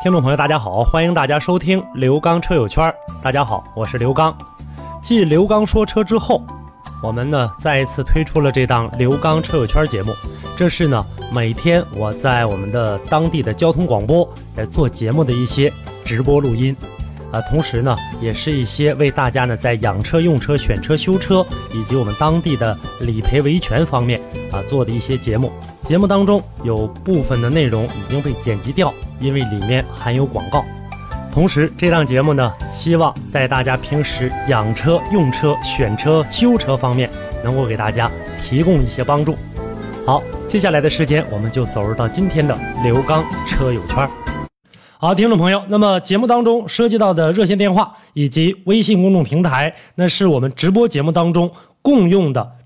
听众朋友，大家好，欢迎大家收听刘刚车友圈。大家好，我是刘刚。继刘刚说车之后，我们呢再一次推出了这档刘刚车友圈节目。这是呢每天我在我们的当地的交通广播在做节目的一些直播录音，啊，同时呢也是一些为大家呢在养车、用车、选车、修车以及我们当地的理赔维权方面啊做的一些节目。节目当中有部分的内容已经被剪辑掉，因为里面含有广告。同时，这档节目呢，希望在大家平时养车、用车、选车、修车方面，能够给大家提供一些帮助。好，接下来的时间，我们就走入到今天的刘刚车友圈。好，听众朋友，那么节目当中涉及到的热线电话以及微信公众平台，那是我们直播节目当中共用的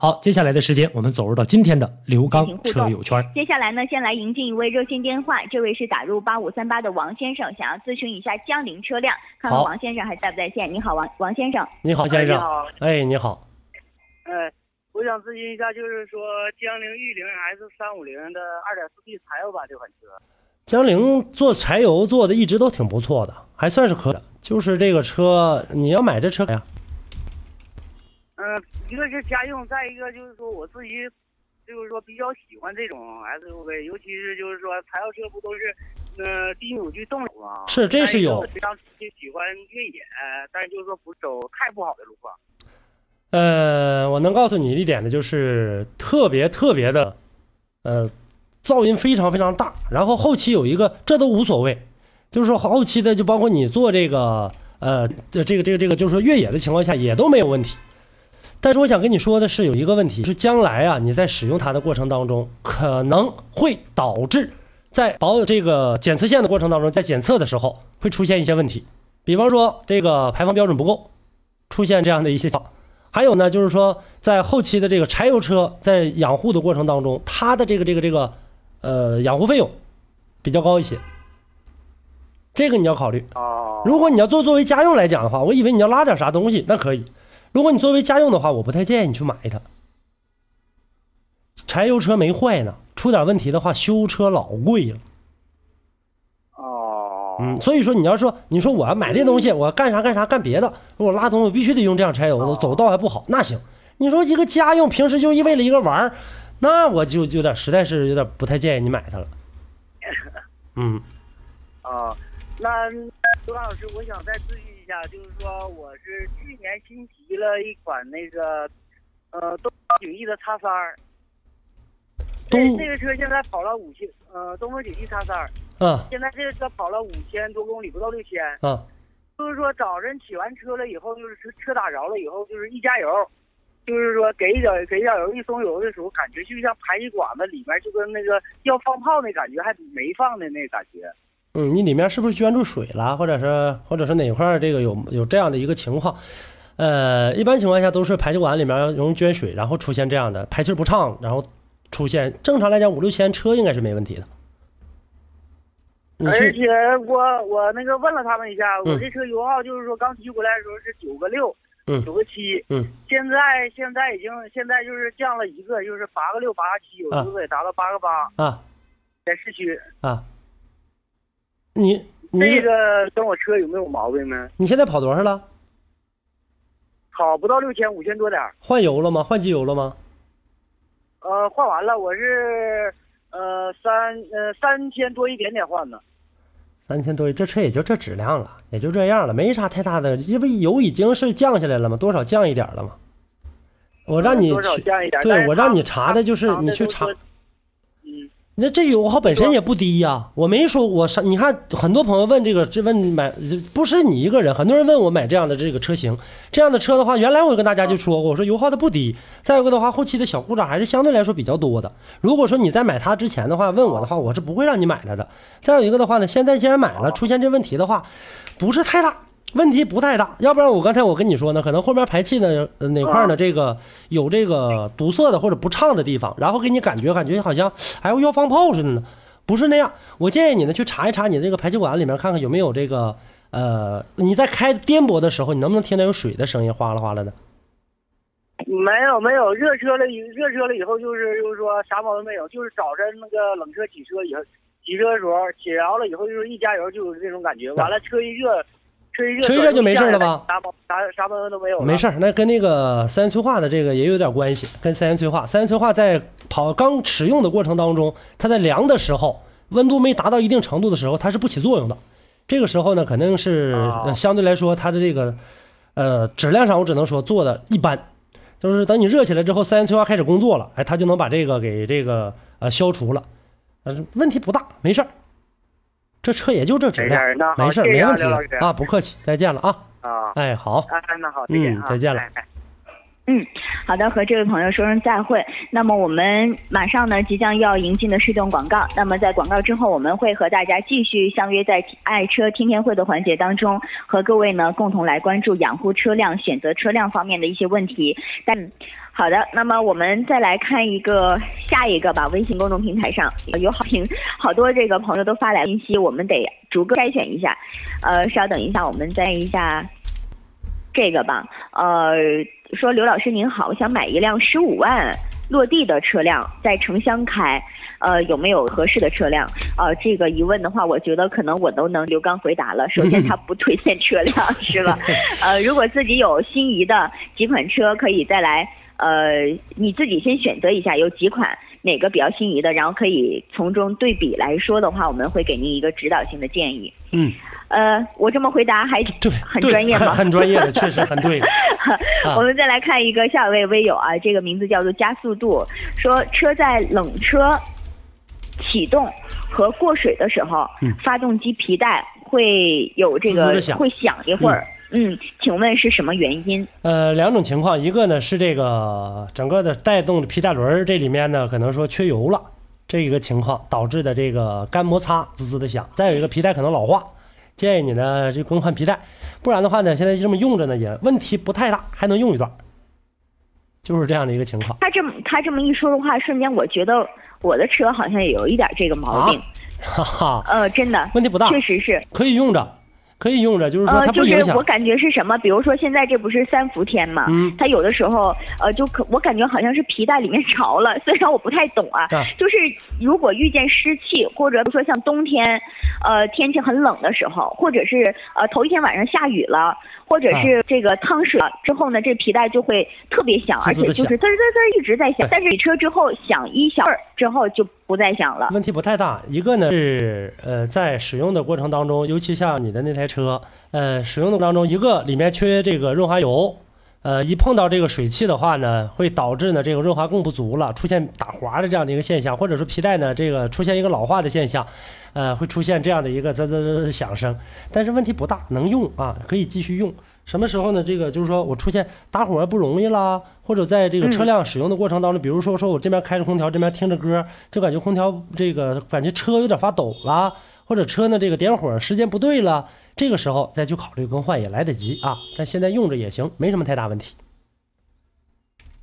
好，接下来的时间，我们走入到今天的刘刚车友圈。接下来呢，先来迎进一位热线电话，这位是打入八五三八的王先生，想要咨询一下江铃车辆，看看王先生还在不在线。你好，王王先生。你好，先生。你好，哎，你好。呃，我想咨询一下，就是说江铃玉铃 S 三五零的二点四 T 柴油版这款车，江铃做柴油做的一直都挺不错的，还算是可以的。就是这个车，你要买这车呀？嗯、一个是家用，再一个就是说我自己，就是说比较喜欢这种 SUV，尤其是就是说柴油车不都是，呃，低扭矩动力吗？是这是有非常喜欢越野，但是就是说不走太不好的路况。呃，我能告诉你一点的就是特别特别的，呃，噪音非常非常大。然后后期有一个，这都无所谓，就是说后期的就包括你做这个，呃，这这个这个这个，就是说越野的情况下也都没有问题。但是我想跟你说的是，有一个问题是将来啊，你在使用它的过程当中，可能会导致在保这个检测线的过程当中，在检测的时候会出现一些问题，比方说这个排放标准不够，出现这样的一些情况。还有呢，就是说在后期的这个柴油车在养护的过程当中，它的这个这个这个呃养护费用比较高一些，这个你要考虑。哦，如果你要做作为家用来讲的话，我以为你要拉点啥东西，那可以。如果你作为家用的话，我不太建议你去买它。柴油车没坏呢，出点问题的话，修车老贵了。哦，嗯，所以说你要说你说我要买这东西，我要干啥干啥干别的，我拉东西我必须得用这样柴油的，走道还不好，那行。你说一个家用，平时就为了一个玩儿，那我就有点实在是有点不太建议你买它了。嗯，啊，那刘刚老师，我想再咨询一下，就是说我是去年新提了一款那个呃东风景逸的叉三儿，这东这个车现在跑了五千，呃东风景逸叉三儿，嗯现在这个车跑了五千多公里，不到六千。啊，就是说早晨起完车了以后，就是车车打着了以后，就是一加油，就是说给一点给一点油，一松油的时候，感觉就像排气管子里面就跟那个要放炮那感觉，还比没放的那感觉。嗯，你里面是不是捐住水了，或者是或者是哪块儿这个有有这样的一个情况？呃，一般情况下都是排气管里面容易捐水，然后出现这样的排气不畅，然后出现正常来讲五六千车应该是没问题的。而且我我那个问了他们一下，嗯我这车油耗就是说刚提回来的时候是九个六，嗯九个七，嗯，现在现在已经现在就是降了一个，就是八个六八个七，有时候也达到八个八，啊在市区。啊，你你这个跟我车有没有毛病呢？你现在跑多少了？跑不到六千，五千多点儿。换油了吗？换机油了吗？呃，换完了，我是呃，三呃三千多一点点换的。三千多，这车也就这质量了，也就这样了，没啥太大的，因为油已经是降下来了嘛，多少降一点了嘛。我让你去，对我让你查的就是你去查那这油耗本身也不低呀、我没说我上，你看很多朋友问这个，这问买不是你一个人，很多人问我买这样的这个车型，这样的车的话，原来我跟大家就说过，我说油耗的不低，再有一个的话，后期的小故障还是相对来说比较多的。如果说你在买它之前的话，问我的话，我是不会让你买它的。再有一个的话呢，现在既然买了，出现这问题的话，不是太大。问题不太大，要不然我刚才我跟你说呢，可能后面排气呢呃哪块呢这个有这个堵塞的或者不畅的地方，然后给你感觉感觉好像还要要放炮似的呢，不是那样。我建议你呢去查一查你这个排气管里面看看有没有这个呃你在开颠簸的时候，你能不能听到有水的声音哗啦哗啦的？没有没有，热车了热车了以后就是就是说啥毛病没有，就是早晨那个冷车洗车以后，起车的时候洗着了以后就是一加油就有这种感觉，完了车一热，车一热就没事了吧啥毛啥啥毛病都没有。没事儿，那跟那个三元催化的这个也有点关系，跟三元催化，三元催化在跑刚使用的过程当中，它在凉的时候，温度没达到一定程度的时候，它是不起作用的。这个时候呢，肯定是、相对来说它的这个呃质量上，我只能说做的一般。就是等你热起来之后，三元催化开始工作了，哎，它就能把这个给这个呃消除了，呃，问题不大，没事儿。这车也就这质量没事没问题啊不客气，再见了啊，啊，哎，好，嗯再见了。哎哎嗯，好的，和这位朋友说声再会。那么我们马上呢即将要迎进的是一段广告。那么在广告之后，我们会和大家继续相约在爱车天天会的环节当中，和各位呢共同来关注养护车辆、选择车辆方面的一些问题。但好的，那么我们再来看一个下一个吧。微信公众平台上有好评，好多这个朋友都发来信息，我们得逐个筛选一下。呃，稍等一下，我们再一下这个吧。呃，说刘老师您好，我想买一辆十五万落地的车辆，在城乡开，呃，有没有合适的车辆？呃，这个疑问的话，我觉得可能我都能刘刚回答了。首先，他不推荐车辆是吧？呃，如果自己有心仪的几款车，可以再来，呃，你自己先选择一下有几款。哪个比较心仪的，然后可以从中对比来说的话，我们会给您一个指导性的建议。嗯，呃，我这么回答还对，很专业吗？很很专业的，确实很对。啊我们再来看一个下一位微友啊，这个名字叫做加速度，说车在冷车启动和过水的时候，嗯发动机皮带会有这个会响一会儿。嗯，请问是什么原因？呃，两种情况，一个呢是这个整个的带动的皮带轮儿这里面呢可能说缺油了，这一个情况导致的这个干摩擦滋滋的响。再有一个皮带可能老化，建议你呢就更换皮带，不然的话呢现在这么用着呢也问题不太大，还能用一段，就是这样的一个情况。他这么他这么一说的话，瞬间我觉得我的车好像也有一点这个毛病。啊哈哈，呃，真的，问题不大，确实是。可以用着，可以用着，就是说呃，它不影响就是我。感觉是什么？比如说现在这不是三伏天嘛，嗯它有的时候呃，就可我感觉好像是皮带里面 潮了，虽然我不太懂啊，啊就是如果遇见湿气，或者比如说像冬天，呃，天气很冷的时候，或者是呃头一天晚上下雨了，或者啊。是这个烫水了之后呢，这皮带就会特别响，而且就是滋儿滋儿滋儿一直在响，但是洗车之后响一小会儿之后就不再响了。问题不太大，一个呢是呃在使用的过程当中，尤其像你的那台车，呃使用的当中，一个里面缺这个润滑油，呃一碰到这个水汽的话呢，会导致呢这个润滑更不足了，出现打滑的这样的一个现象，或者说皮带呢这个出现一个老化的现象，呃会出现这样的一个滋滋滋的响声，但是问题不大，能用啊，可以继续用。什么时候呢？这个就是说我出现打火不容易啦，或者在这个车辆使用的过程当中，比如说说我这边开着空调，这边听着歌，就感觉空调这个感觉车有点发抖啦，或者车呢这个点火时间不对了，这个时候再去考虑更换也来得及啊。但现在用着也行，没什么太大问题。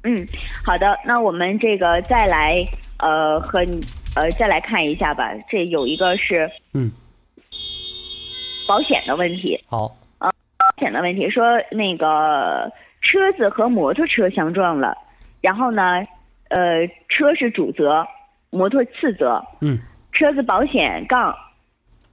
嗯，好的，那我们这个再来呃和你呃再来看一下吧。这有一个是嗯，保险的问题，好，保险的问题说那个车子和摩托车相撞了，然后呢，呃，车是主责，摩托次责，嗯，车子保险杠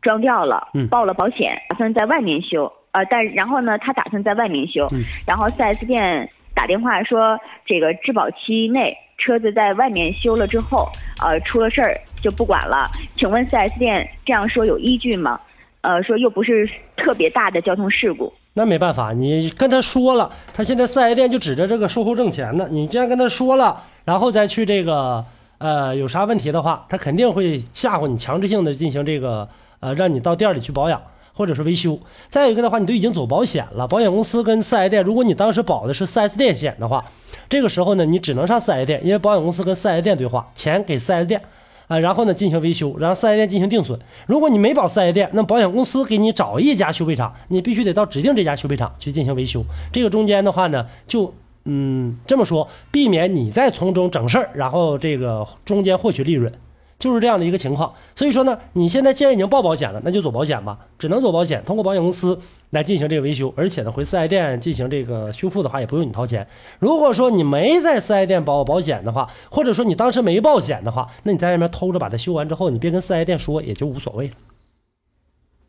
装掉了，嗯报了保险，打算在外面修，呃，但然后呢，他打算在外面修，嗯然后 4S 店打电话说，这个质保期内车子在外面修了之后，呃，出了事儿，就不管了。请问 4S 店这样说有依据吗？呃，说又不是特别大的交通事故。那没办法，你跟他说了，他现在四 S 店就指着这个售后挣钱呢。你既然跟他说了，然后再去这个呃有啥问题的话，他肯定会吓唬你，强制性的进行这个呃让你到店里去保养或者是维修。再一个的话，你都已经走保险了，保险公司跟四 S 店，如果你当时保的是四 S 店险的话，这个时候呢，你只能上四 S 店，因为保险公司跟四 S 店对话，钱给四 S 店。啊，然后呢进行维修，然后四 S 店进行定损。如果你没保四 S 店，那保险公司给你找一家修配厂，你必须得到指定这家修配厂去进行维修。这个中间的话呢，就嗯这么说，避免你再从中整事儿，然后这个中间获取利润。就是这样的一个情况，所以说呢，你现在既然已经报保险了，那就走保险吧，只能走保险，通过保险公司来进行这个维修，而且呢，回四 S 店进行这个修复的话，也不用你掏钱。如果说你没在四 S 店保保险的话，或者说你当时没报险的话，那你在外面偷着把它修完之后，你别跟四 S 店说，也就无所谓了。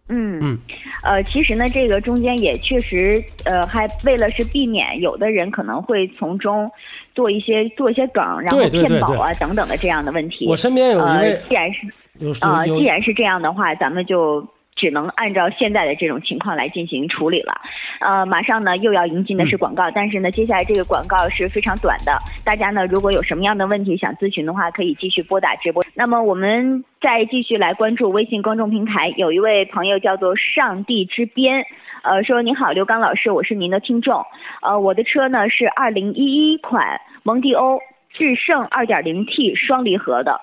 嗯嗯，呃，其实呢，这个中间也确实，呃，还为了是避免有的人可能会从中做一些做一些梗，然后骗保啊等等的这样的问题。我身边有一呃位，既然是有呃，既然是这样的话，咱们就只能按照现在的这种情况来进行处理了。呃，马上呢又要迎进的是广告，但是呢，接下来这个广告是非常短的。大家呢如果有什么样的问题想咨询的话，可以继续拨打直播。那么我们再继续来关注微信公众平台，有一位朋友叫做上帝之边。呃，说您好，刘刚老师，我是您的听众。呃，我的车呢是二零一一款蒙迪欧致胜二点零 T 双离合的，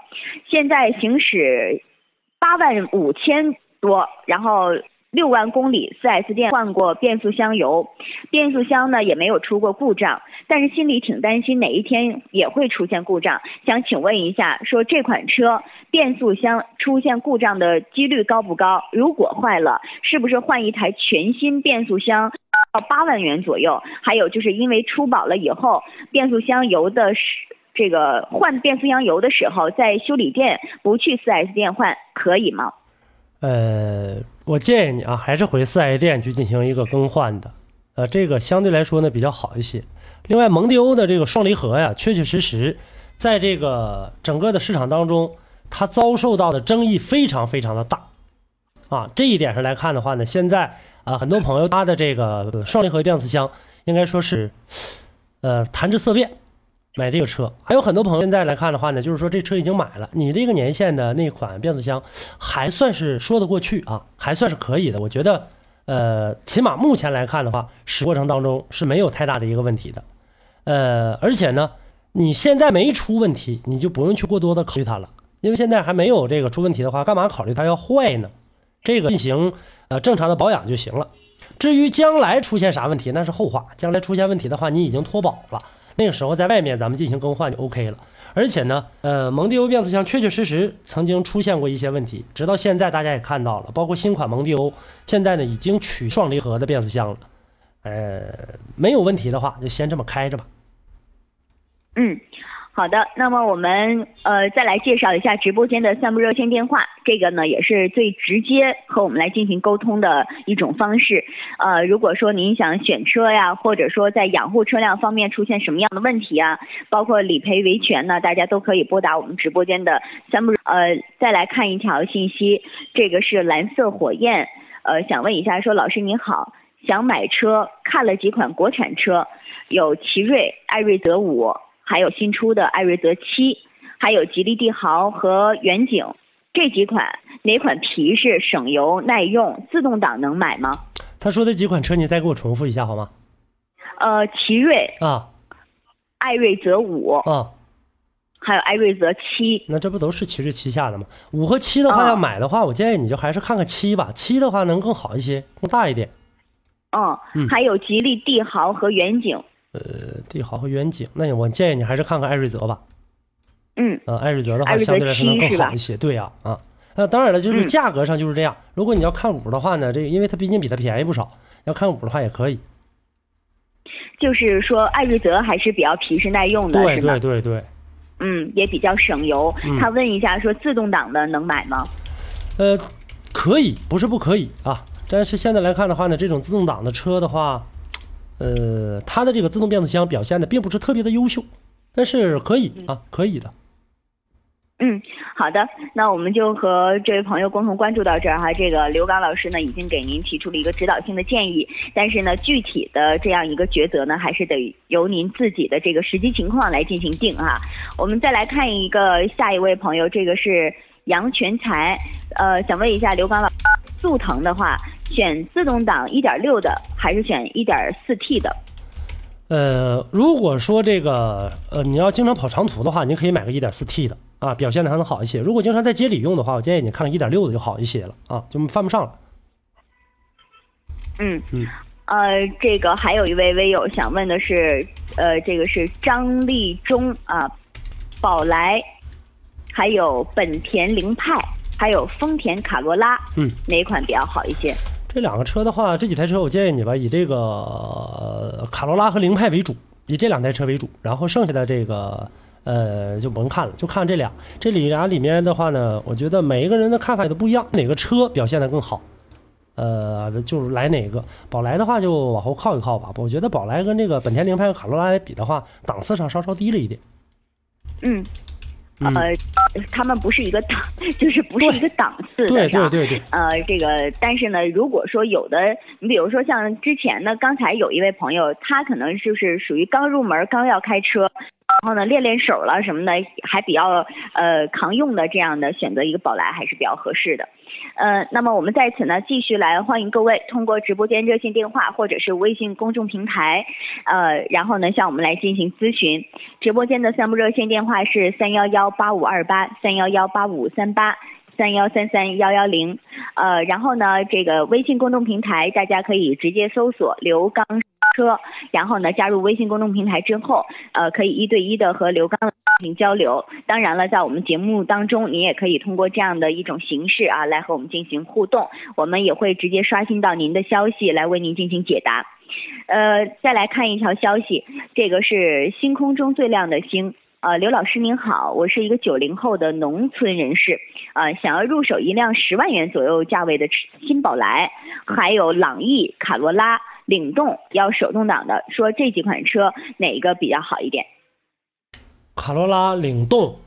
现在行驶八万五千多，然后六万公里四 S 店换过变速箱油，变速箱呢也没有出过故障，但是心里挺担心哪一天也会出现故障，想请问一下，说这款车变速箱出现故障的几率高不高？如果坏了，是不是换一台全新变速箱？要八万元左右，还有就是因为出保了以后，变速箱油的这个换变速箱油的时候，在修理店不去四 S 店换可以吗？呃，我建议你啊，还是回四 S 店去进行一个更换的，呃，这个相对来说呢比较好一些。另外，蒙迪欧的这个双离合呀，确确实实在这个整个的市场当中，它遭受到的争议非常非常的大啊。这一点上来看的话呢，现在啊，很多朋友他的这个双离合变速箱应该说是呃谈之色变。买这个车，还有很多朋友现在来看的话呢，就是说这车已经买了，你这个年限的那款变速箱还算是说得过去啊，还算是可以的。我觉得，呃，起码目前来看的话，使过程当中是没有太大的一个问题的。呃，而且呢，你现在没出问题，你就不用去过多的考虑它了，因为现在还没有这个出问题的话，干嘛考虑它要坏呢？这个进行呃正常的保养就行了。至于将来出现啥问题，那是后话。将来出现问题的话，你已经脱保了。那个时候在外面咱们进行更换就 OK 了，而且呢，呃，蒙迪欧变速箱确确实实曾经出现过一些问题，直到现在大家也看到了，包括新款蒙迪欧现在呢已经取双离合的变速箱了，呃，没有问题的话就先这么开着吧。嗯，好的。那么我们呃再来介绍一下直播间的项目热线电话，这个呢也是最直接和我们来进行沟通的一种方式。呃，如果说您想选车呀，或者说在养护车辆方面出现什么样的问题啊，包括理赔维权呢，大家都可以拨打我们直播间的项目。呃，再来看一条信息，这个是蓝色火焰，呃，想问一下，说老师您好，想买车，看了几款国产车，有奇瑞、艾瑞泽五。还有新出的艾瑞泽七，还有吉利帝豪和远景这几款，哪款皮实、省油、耐用？自动挡能买吗？他说的几款车，你再给我重复一下好吗？呃，奇瑞啊，艾瑞泽五啊，还有艾瑞泽七。那这不都是奇瑞旗下的吗？五和七的话，要买的话，我建议你就还是看看七吧，七的话能更好一些，更大一点。嗯，嗯还有吉利帝豪和远景。呃，帝豪和远景，那我建议你还是看看艾瑞泽吧。嗯，呃，艾瑞泽的话相对来说能更好一些。对呀、啊，那当然了，就是嗯价格上就是这样。如果你要看五的话呢，这个因为它毕竟比它便宜不少，要看五的话也可以。就是说艾瑞泽还是比较皮实耐用的，对对？对对，嗯，也比较省油。嗯他问一下，说自动挡的能买吗？呃，可以，不是不可以啊。但是现在来看的话呢，这种自动挡的车的话，呃，它的这个自动变速箱表现的并不是特别的优秀，但是可以啊，可以的。嗯，好的，那我们就和这位朋友共同关注到这儿哈。这个刘刚老师呢，已经给您提出了一个指导性的建议，但是呢，具体的这样一个抉择呢，还是得由您自己的这个实际情况来进行定哈。我们再来看一个下一位朋友，这个是杨全才，呃，想问一下刘刚老师，速腾的话，选自动挡一点六的，还是选一点四 T 的？呃，如果说这个呃你要经常跑长途的话，你可以买个一点四 T 的啊，表现的还能好一些。如果经常在街里用的话，我建议你看看1.6的就好一些了啊，就犯不上了。嗯嗯，呃，这个还有一位微友想问的是，呃，这个是张立忠啊，宝来，还有本田凌派，还有丰田卡罗拉，嗯，哪款比较好一些？这两个车的话，这几台车我建议你吧，以这个、卡罗拉和凌派为主，以这两台车为主，然后剩下的这个呃就甭看了，就看这俩。这里俩里面的话呢，我觉得每一个人的看法也都不一样，哪个车表现的更好，呃，就是来哪个。宝来的话就往后靠一靠吧，我觉得宝来跟这个本田凌派和卡罗拉来比的话，档次上稍稍低了一点。嗯呃，他们不是一个档，就是不是一个档次的，对是吧对对。对，呃，这个，但是呢，如果说有的，你比如说像之前呢，刚才有一位朋友，他可能就是属于刚入门、刚要开车，然后呢练练手了什么的，还比较呃扛用的这样的，选择一个宝来还是比较合适的。呃，那么我们在此呢，继续来欢迎各位通过直播间热线电话或者是微信公众平台，呃，然后呢向我们来进行咨询。直播间的三部热线电话是三幺幺八五二八三幺幺八五三八。三幺三三幺幺零，呃，然后呢，这个微信公众平台大家可以直接搜索刘刚车，然后呢加入微信公众平台之后，呃，可以一对一的和刘刚进行交流。当然了，在我们节目当中，您也可以通过这样的一种形式啊，来和我们进行互动，我们也会直接刷新到您的消息来为您进行解答。呃，再来看一条消息，这个是星空中最亮的星。呃，刘老师您好，我是一个九零后的农村人士，呃，想要入手一辆十万元左右价位的新宝来，还有朗逸、卡罗拉、领动要手动挡的，说这几款车哪个比较好一点？卡罗拉、领动，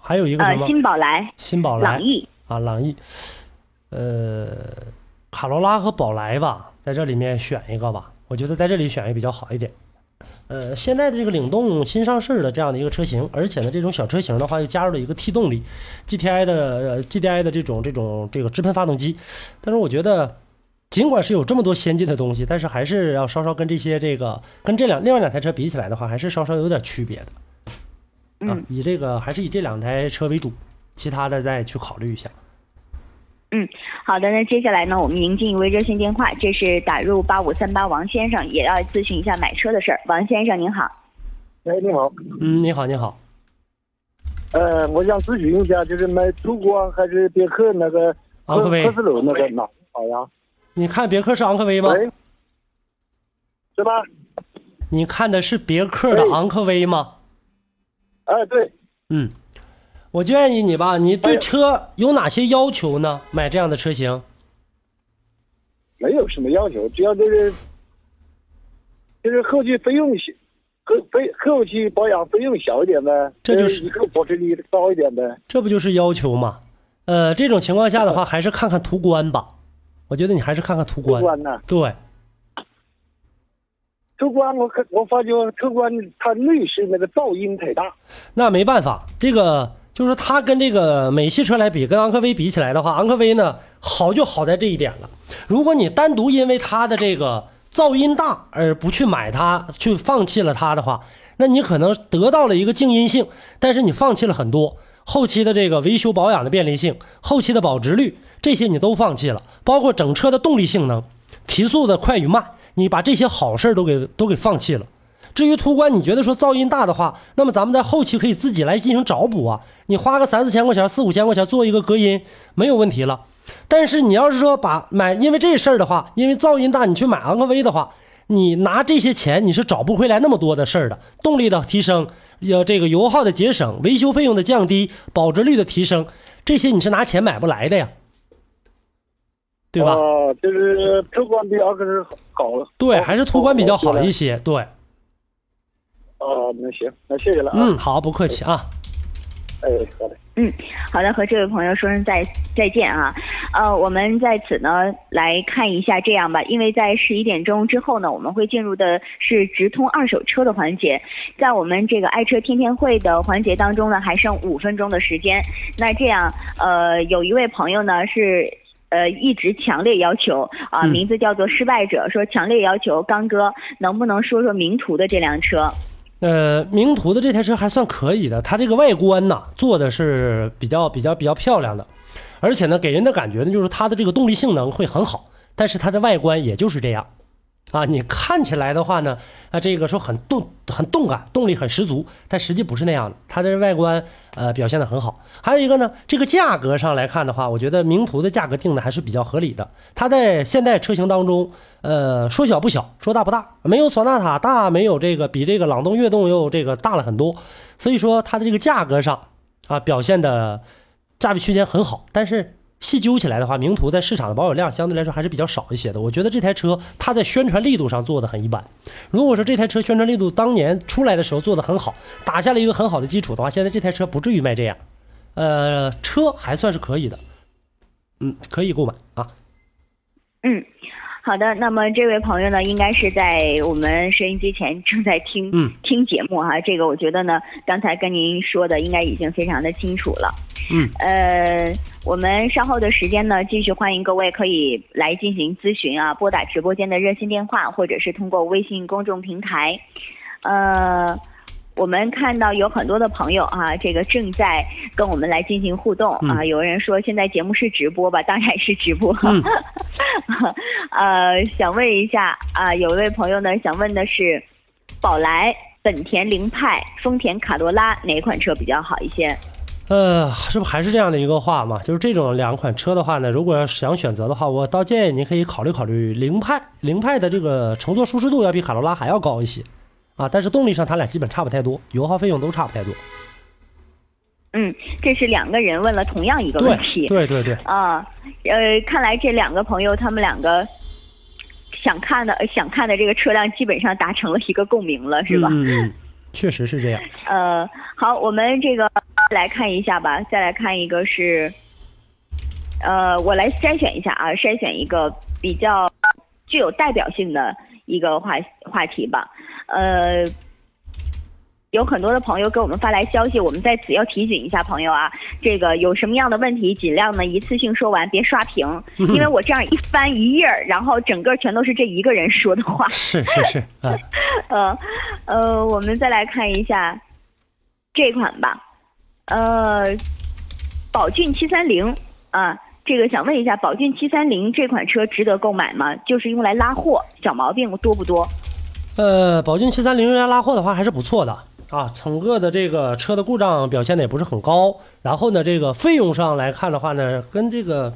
还有一个什呃，么？新宝来、新宝来朗逸，啊，朗逸，呃，卡罗拉和宝来吧，在这里面选一个吧，我觉得在这里选一个比较好一点。呃，现在的这个领动新上市的这样的一个车型，而且呢，这种小车型的话又加入了一个 T 动力，GTI 的呃 GTI 的这种这种这个直喷发动机，但是我觉得。尽管是有这么多先进的东西，但是还是要稍稍跟这些这个跟这两另外两台车比起来的话，还是稍稍有点区别的啊嗯。以这个还是以这两台车为主，其他的再去考虑一下。嗯，好的，那接下来呢，我们迎进一位热线电话，这是打入八五三八王先生，也要咨询一下买车的事儿。王先生您好，哎，你好，嗯，你好，你好。呃，我想咨询一下，就是买途观还是别克那个昂科威科斯鲁那个哪好呀？你看别克是昂科威吗？喂，是吧？你看的是别克的昂科威吗？哎，对，嗯，我建议你吧，你对哎车有哪些要求呢？买这样的车型？没有什么要求，只要就是就是后期费用小，后费后期保养费用小一点呗，这就是保值率高一点呗。这不就是要求吗？呃，这种情况下的话，还是看看途观吧。我觉得你还是看看途途观。观呢？对，途观我看我发觉途观它内饰那个噪音太大，那没办法，这个就是它跟这个美系车来比，跟昂科威比起来的话，昂科威呢好就好在这一点了。如果你单独因为它的这个噪音大而不去买它，去放弃了它的话，那你可能得到了一个静音性，但是你放弃了很多后期的这个维修保养的便利性、后期的保值率，这些你都放弃了，包括整车的动力性能、提速的快与慢，你把这些好事都给都给放弃了。至于途观，你觉得说噪音大的话，那么咱们在后期可以自己来进行找补啊。你花个三四千块钱、四五千块钱做一个隔音，没有问题了。但是你要是说把买，因为这事儿的话，因为噪音大，你去买昂科威的话，你拿这些钱你是找不回来那么多的事儿的。动力的提升，呃，这个油耗的节省，维修费用的降低，保值率的提升，这些你是拿钱买不来的呀，对吧？哦、就是途观比昂科威好。对，还是途观比较好一些。些。对，哦，那行，那谢谢了啊。嗯，好，不客气啊。哎，好的。嗯，好的，和这位朋友说声再再见啊。呃，我们在此呢来看一下，这样吧，因为在十一点钟之后呢，我们会进入的是直通二手车的环节。在我们这个爱车天天会的环节当中呢，还剩五分钟的时间。那这样，呃，有一位朋友呢是。呃，一直强烈要求啊，嗯。名字叫做失败者，说强烈要求刚哥能不能说说名图的这辆车？呃，名图的这台车还算可以的，它这个外观呢做的是比较比较比较漂亮的，而且呢给人的感觉呢就是它的这个动力性能会很好，但是它的外观也就是这样，啊，你看起来的话呢，啊这个说很动很动感，动力很十足，但实际不是那样的，它的外观呃表现的很好。还有一个呢，这个价格上来看的话，我觉得名图的价格定的还是比较合理的，它在现代车型当中。呃，说小不小，说大不大，没有索纳塔大，没有这个比这个朗动、悦动又这个大了很多，所以说它的这个价格上啊表现的价位区间很好，但是细究起来的话，名图在市场的保有量相对来说还是比较少一些的。我觉得这台车它在宣传力度上做的很一般。如果说这台车宣传力度当年出来的时候做的很好，打下了一个很好的基础的话，现在这台车不至于卖这样。呃，车还算是可以的，嗯，可以购买啊。嗯，好的。那么这位朋友呢，应该是在我们收音机前正在听、嗯听节目哈。这个我觉得呢，刚才跟您说的应该已经非常的清楚了。嗯，呃，我们稍后的时间呢，继续欢迎各位可以来进行咨询啊，拨打直播间的热线电话，或者是通过微信公众平台。呃，我们看到有很多的朋友啊，这个正在跟我们来进行互动啊。有人说现在节目是直播吧？当然是直播。嗯 呃，想问一下啊，有一位朋友呢想问的是，宝来、本田凌派、丰田卡罗拉哪款车比较好一些？呃，是不还是这样的一个话嘛？就是这种两款车的话呢，如果要想选择的话，我倒建议您可以考虑考虑凌派。凌派的这个乘坐舒适度要比卡罗拉还要高一些啊，但是动力上它俩基本差不太多，油耗费用都差不太多。嗯，这是两个人问了同样一个问题。对对对，啊，呃，看来这两个朋友他们两个想看的想看的这个车辆基本上达成了一个共鸣了，是吧？嗯嗯，确实是这样。呃，好，我们这个来看一下吧，再来看一个是，呃，我来筛选一下啊，筛选一个比较具有代表性的一个话话题吧，呃。有很多的朋友给我们发来消息，我们在此要提醒一下朋友啊，这个有什么样的问题，尽量呢一次性说完，别刷屏，因为我这样一翻一页儿，然后整个全都是这一个人说的话。是是是，啊，呃，呃，我们再来看一下这款吧，呃，宝骏七三零啊，这个想问一下，宝骏七三零这款车值得购买吗？就是用来拉货，小毛病多不多？呃，宝骏七三零用来拉货的话还是不错的啊，整个的这个车的故障表现的也不是很高，然后呢，这个费用上来看的话呢，跟这个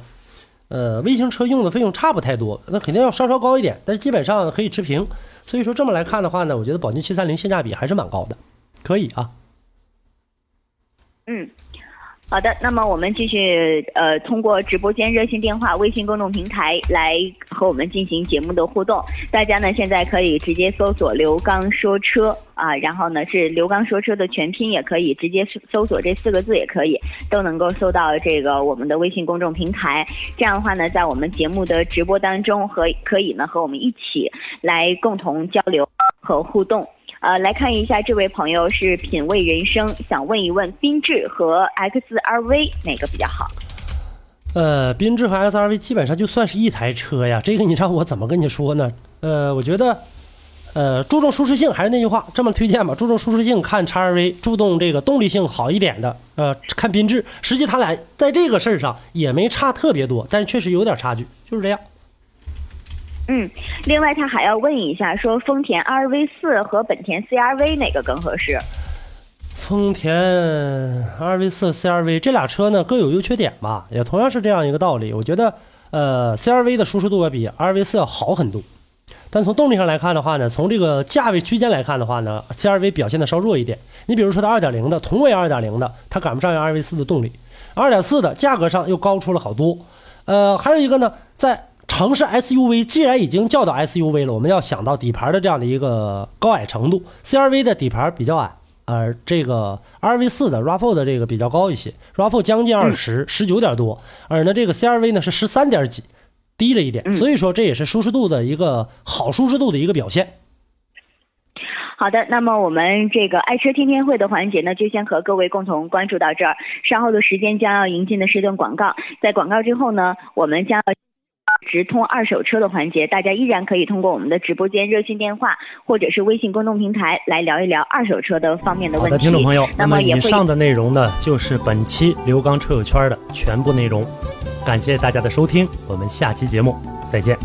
呃微型车用的费用差不太多，那肯定要稍稍高一点，但是基本上可以持平。所以说这么来看的话呢，我觉得宝骏七三零性价比还是蛮高的，可以啊。嗯，好的，那么我们继续呃，通过直播间、热线电话、微信公众平台来和我们进行节目的互动。大家呢现在可以直接搜索“刘刚说车”啊，然后呢是“刘刚说车”的全拼，也可以直接搜索这四个字，也可以都能够搜到这个我们的微信公众平台。这样的话呢，在我们节目的直播当中和可以呢和我们一起来共同交流和互动。呃，来看一下这位朋友是品味人生，想问一问缤智和 XRV 哪个比较好？呃，缤智和 XRV 基本上就算是一台车呀，这个你让我怎么跟你说呢？呃，我觉得，呃，注重舒适性，还是那句话，这么推荐吧，注重舒适性看 XRV，注重这个动力性好一点的，呃，看缤智。实际他俩在这个事儿上也没差特别多，但是确实有点差距，就是这样。嗯，另外他还要问一下，说丰田 RV 四和本田 CRV 哪个更合适？丰田 RV 四、CRV 这俩车呢各有优缺点吧，也同样是这样一个道理。我觉得，呃，CRV 的舒适度要比 RV 四要好很多，但从动力上来看的话呢，从这个价位区间来看的话呢，CRV 表现的稍弱一点。你比如说它2.0的同为2.0的，它赶不上 RV 四的动力；2.4的价格上又高出了好多。呃，还有一个呢，在城市 SUV 既然已经叫到 SUV 了，我们要想到底盘的这样的一个高矮程度。CRV 的底盘比较矮而这个 RV 四的 RAV4 的这个比较高一些，RAV4 将近二十、十九点多，而呢这个 CRV 呢是十三点几，低了一点，嗯所以说这也是舒适度的一个好舒适度的一个表现。好的，那么我们这个爱车天天会的环节呢，就先和各位共同关注到这儿。稍后的时间将要迎进的是一段广告，在广告之后呢，我们将要。直通二手车的环节，大家依然可以通过我们的直播间热线电话或者是微信公众平台来聊一聊二手车的方面的好的，问题。听众朋友，那么以上的内容呢，就是本期刘刚车友圈的全部内容。感谢大家的收听，我们下期节目再见。